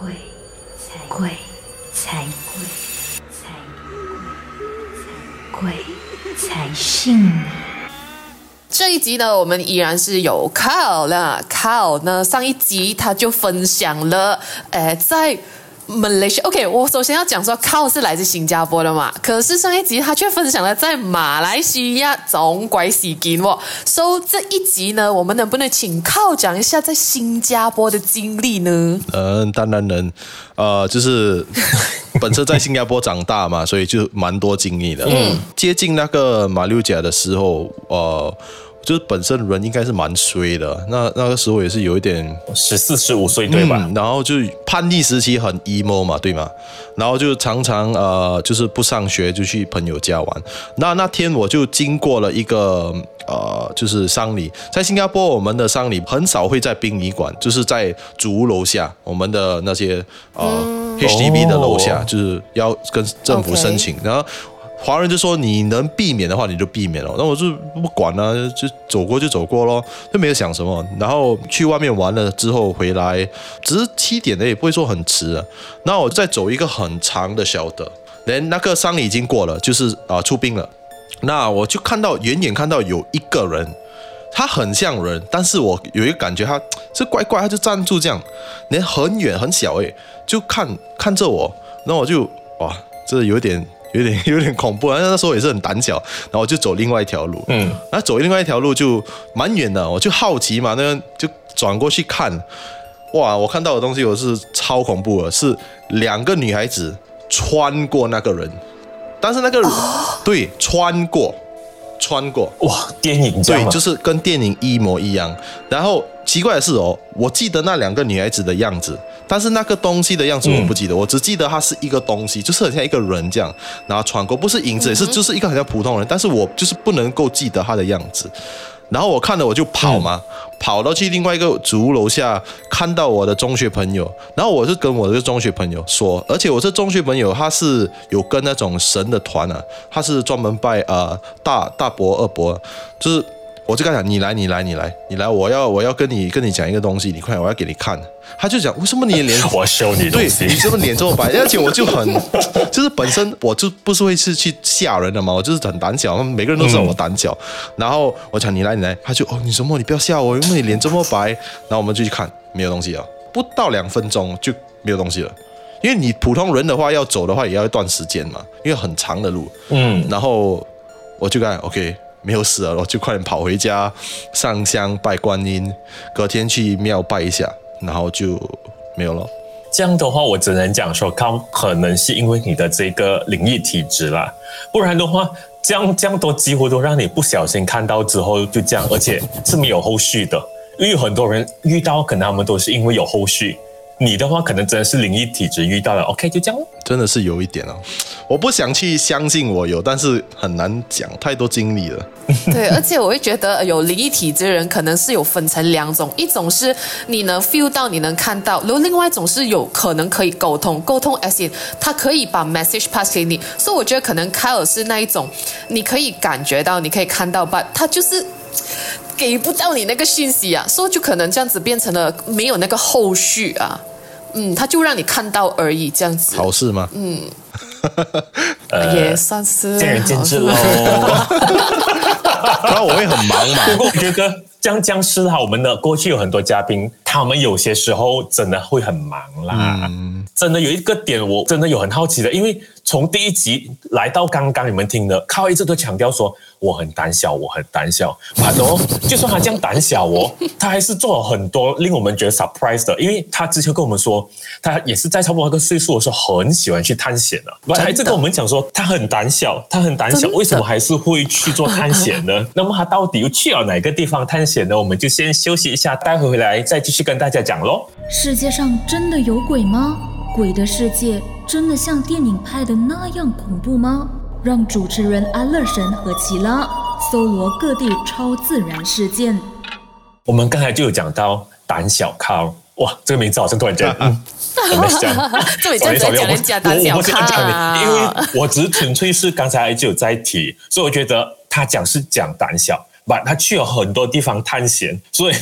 鬼才鬼才鬼才鬼才信你。这一集呢，我们依然是有 Carl 啦。Carl 呢，上一集他就分享了，呃，在 Malaysia，OK，我首先要讲说，Carl 是来自新加坡的嘛，可是上一集他却分享了在马来西亚总拐死金哦。So 这一集呢，我们能不能请 Carl 讲一下在新加坡的经历呢？嗯，当然能，呃，就是 本身在新加坡长大嘛，所以就蛮多经历的。嗯，接近那个马六甲的时候，呃。就是本身人应该是蛮衰的，那那个时候也是有一点十四十五岁对吧？然后就叛逆时期很 emo 嘛，对吗？然后就常常呃就是不上学就去朋友家玩。那那天我就经过了一个呃就是丧礼，在新加坡我们的丧礼很少会在殡仪馆，就是在主屋楼下，我们的那些呃 HDB 的楼下，就是要跟政府申请，然后。华人就说你能避免的话，你就避免了。那我就不管了，就走过就走过咯，就没有想什么。然后去外面玩了之后回来，只是七点的，也不会说很迟啊。那我再走一个很长的小的，连那个丧礼已经过了，就是啊出殡了。那我就看到远远看到有一个人，他很像人，但是我有一个感觉他是怪怪，他就站住这样，连很远很小诶，就看看着我，那我就哇，这有点。有点 有点恐怖，那时候也是很胆小，然后我就走另外一条路，嗯，那走另外一条路就蛮远的，我就好奇嘛，那就转过去看，哇，我看到的东西我是超恐怖的，是两个女孩子穿过那个人，但是那个对穿过穿过，哇，电影对，就是跟电影一模一样，然后奇怪的是哦，我记得那两个女孩子的样子。但是那个东西的样子我不记得，我只记得它是一个东西，就是很像一个人这样，然后穿过，不是影子，也是就是一个很像普通人，但是我就是不能够记得他的样子。然后我看了我就跑嘛，跑到去另外一个主屋楼下，看到我的中学朋友，然后我是跟我的中学朋友说，而且我这中学朋友他是有跟那种神的团啊，他是专门拜呃大大伯二伯，就是。我就跟他讲，你来，你来，你来，你来，我要，我要跟你跟你讲一个东西，你快，我要给你看。他就讲，为什么你脸 我修你对，你这么脸这么白，而且我就很，就是本身我就不是会是去吓人的嘛，我就是很胆小，每个人都知道我胆小。然后我讲你来，你来，他就哦，你什么？你不要吓我，因为你脸这么白。然后我们就去看，没有东西啊，不到两分钟就没有东西了。因为你普通人的话要走的话也要一段时间嘛，因为很长的路。嗯，然后我就讲 OK。没有死了，我就快点跑回家上香拜观音，隔天去庙拜一下，然后就没有了。这样的话，我只能讲说，靠，可能是因为你的这个灵异体质啦，不然的话，这样这样都几乎都让你不小心看到之后就这样，而且是没有后续的，因为很多人遇到，可能他们都是因为有后续。你的话可能真的是灵异体质遇到了，OK 就这样。真的是有一点哦，我不想去相信我有，但是很难讲，太多经历了。对，而且我会觉得有灵异体质的人可能是有分成两种，一种是你能 feel 到，你能看到，然后另外一种是有可能可以沟通，沟通 as in 他可以把 message pass 给你。所以我觉得可能凯尔是那一种，你可以感觉到，你可以看到，but 他就是。给不到你那个讯息啊，所以就可能这样子变成了没有那个后续啊，嗯，他就让你看到而已，这样子。好事吗？嗯，也算是见仁见智喽。那 我会很忙嘛。不 过我觉得僵僵尸哈，我们的过去有很多嘉宾，他们有些时候真的会很忙啦。真的有一个点，我真的有很好奇的，因为。从第一集来到刚刚你们听的，靠一直都强调说我很胆小，我很胆小。反哦，就算他这样胆小哦，他还是做了很多令我们觉得 surprise 的。因为他之前跟我们说，他也是在差不多那个岁数的时候很喜欢去探险的。他还在跟我们讲说他很胆小，他很胆小，为什么还是会去做探险呢？那么他到底又去了哪个地方探险呢？我们就先休息一下，待会回来再继续跟大家讲喽。世界上真的有鬼吗？鬼的世界真的像电影拍的那样恐怖吗？让主持人安乐神和奇拉搜罗各地超自然事件。我们刚才就有讲到胆小康，哇，这个名字好像突然间，我们讲，这里讲人家胆小康，因为我只是纯粹是刚才就有在提，所以我觉得他讲是讲胆小。把他去了很多地方探险，所以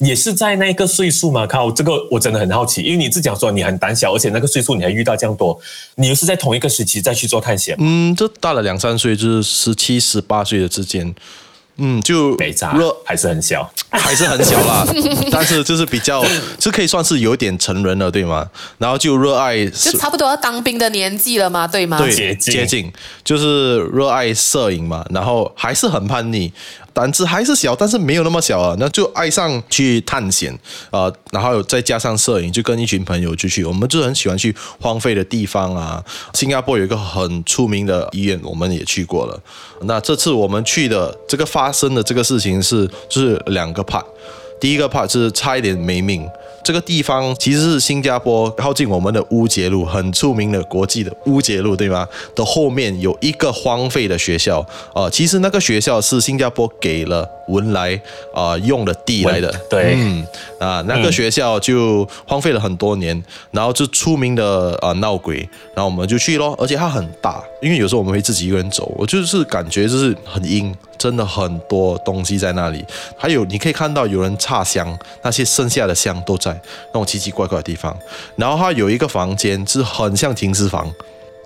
也是在那个岁数嘛。靠，这个我真的很好奇，因为你自己讲说你很胆小，而且那个岁数你还遇到这样多，你又是在同一个时期再去做探险？嗯，这大了两三岁，就是十七、十八岁的之间，嗯，就没差热，还是很小。还是很小啦，但是就是比较，是可以算是有点成人了，对吗？然后就热爱，就差不多要当兵的年纪了嘛，对吗？对，接近接近，就是热爱摄影嘛，然后还是很叛逆，胆子还是小，但是没有那么小啊，那就爱上去探险啊、呃然后再加上摄影，就跟一群朋友就去，我们就很喜欢去荒废的地方啊。新加坡有一个很出名的医院，我们也去过了。那这次我们去的这个发生的这个事情是，就是两个 part。第一个 part 是差一点没命。这个地方其实是新加坡靠近我们的乌节路，很出名的国际的乌节路，对吗？的后面有一个荒废的学校，呃，其实那个学校是新加坡给了文莱啊、呃用的地来的，对嗯啊，那个学校就荒废了很多年，然后就出名的啊、呃闹鬼，然后我们就去咯，而且它很大，因为有时候我们会自己一个人走，我就是感觉就是很阴，真的很多东西在那里，还有你可以看到有人插香，那些剩下的香都在那种奇奇怪怪的地方，然后它有一个房间是很像停尸房，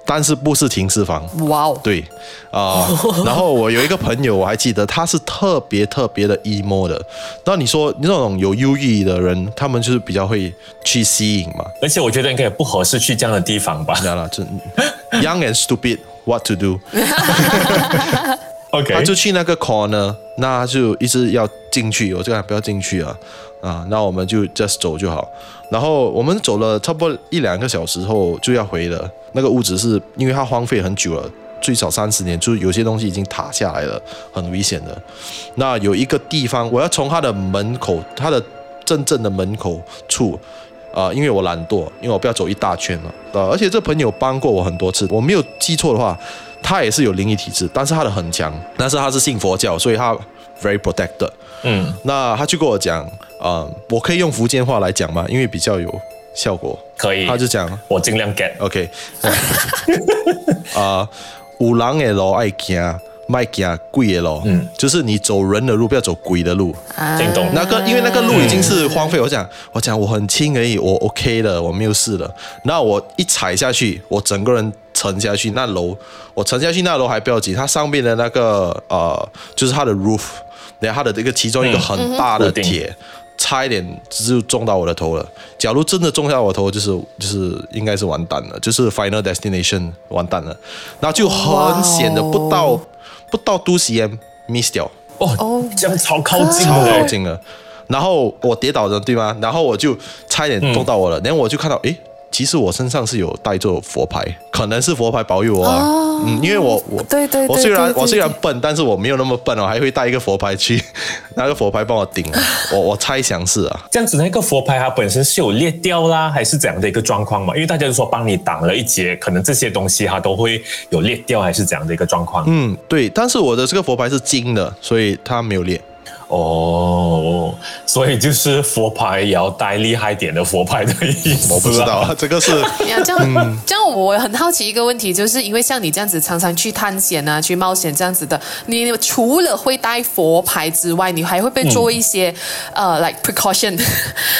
但是不是停尸房，哇哦，对，啊、然后我有一个朋友，我还记得他是特别特别的 emo 的。那你说那种有忧郁的人，他们就是比较会去吸引嘛？而且我觉得应该也不合适去这样的地方吧。知道了，这 young and stupid what to do？他就去那个 corner，那就一直要进去，我就讲不要进去啊啊，那我们就 just 走就好。然后我们走了差不多一两个小时后就要回了。那个屋子是因为它荒废很久了，最少三十年，就是有些东西已经塌下来了，很危险的。那有一个地方，我要从它的门口，它的真正的门口处。啊、因为我懒惰，因为我不要走一大圈了。呃，而且这朋友帮过我很多次，我没有记错的话，他也是有灵异体质，但是他的很强，但是他是信佛教，所以他 very protected。嗯，那他就跟我讲，啊、我可以用福建话来讲吗？因为比较有效果。可以。他就讲我尽量 get。，OK，啊，有人的路爱行，卖行鬼的路，嗯，就是你走人的路，不要走鬼的路。听懂那个因为那个路已经是荒废，我讲我讲我很轻而已，我 OK 了，我没有事了。那我一踩下去，我整个人沉下去，那楼我沉下去，那楼还不要紧，它上面的那个呃，就是它的 roof，然后它的这个其中一个很大的铁。差一点就中到我的头了。假如真的中下我头，就是就是应该是完蛋了，就是 final destination 完蛋了，然后就很险的，哇哦不到不到 two cm miss 掉。哦，这样超靠近超靠近了。然后我跌倒了，对吗？然后我就差一点撞到我了，然后我就看到，诶，其实我身上是有带着佛牌，可能是佛牌保佑我啊。嗯，因为我我对对对我虽然我虽然笨，但是我没有那么笨哦，还会带一个佛牌去，那个佛牌帮我顶。我我猜想是啊，这样子那个佛牌它本身是有裂掉啦，还是怎样的一个状况嘛？因为大家都说帮你挡了一劫，可能这些东西它都会有裂掉，还是怎样的一个状况？嗯，对，但是我的这个佛牌是金的，所以它没有裂。哦，所以就是佛牌也要带厉害点的佛牌的意思。我不知道，啊，这个是 呀，这样、这样，我很好奇一个问题，就是因为像你这样子常常去探险啊、去冒险这样子的，你除了会带佛牌之外，你还会不会做一些、呃，like precaution？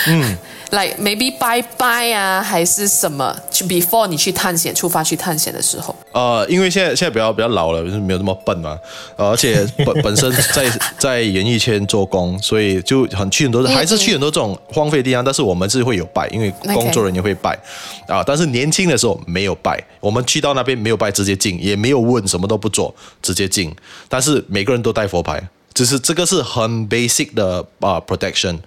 嗯。Like maybe 拜拜啊，还是什么？去 before 你去探险、出发去探险的时候，呃，因为现在现在比较比较老了，就是没有那么笨嘛，呃，而且 本本身在在演艺圈做工，所以就很去很多，还是去很多这种荒废地方，但是我们是会有拜，因为工作人员会拜啊，但是年轻的时候没有拜，我们去到那边没有拜，直接进，也没有问，什么都不做，直接进，但是每个人都带佛牌，就是这个是很 basic 的啊、protection。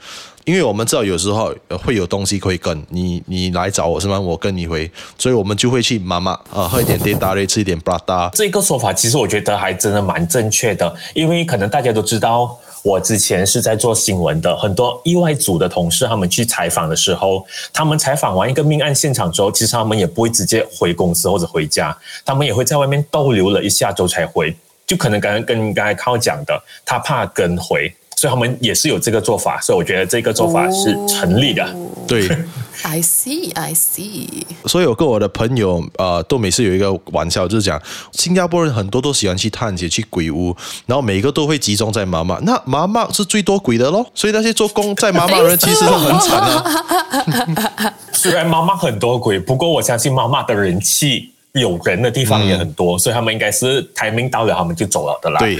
因为我们知道有时候会有东西可以跟你，你来找我是吗？我跟你回，所以我们就会去妈妈啊喝一点 d a t a 吃一点 b r a d a 这个说法其实我觉得还真的蛮正确的，因为可能大家都知道，我之前是在做新闻的，很多意外组的同事他们去采访的时候，他们采访完一个命案现场之后，其实他们也不会直接回公司或者回家，他们也会在外面逗留了一下周才回，就可能刚刚跟刚才靠讲的，他怕跟回。所以他们也是有这个做法，所以我觉得这个做法是成立的。对，I see, I see。所以我跟我的朋友呃，都每次有一个玩笑，就是讲新加坡人很多都喜欢去探险、去鬼屋，然后每一个都会集中在妈妈。那妈妈是最多鬼的咯，所以那些做工在妈妈的人其实是很惨啊。虽然妈妈很多鬼，不过我相信妈妈的人气有人的地方也很多，所以他们应该是台命到了，他们就走了的啦。对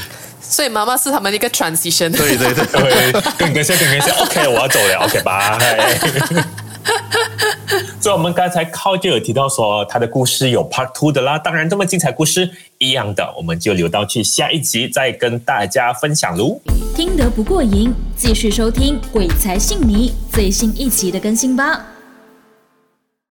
所以妈妈是他们的一个 transition。对对对。对，跟跟下，跟跟下，OK，我要走了，OK，拜。所以，我们刚才靠就有提到说，他的故事有 Part Two 的啦。当然，这么精彩故事一样的，我们就留到去下一集再跟大家分享喽。听得不过瘾，继续收听《鬼才信你》最新一集的更新吧。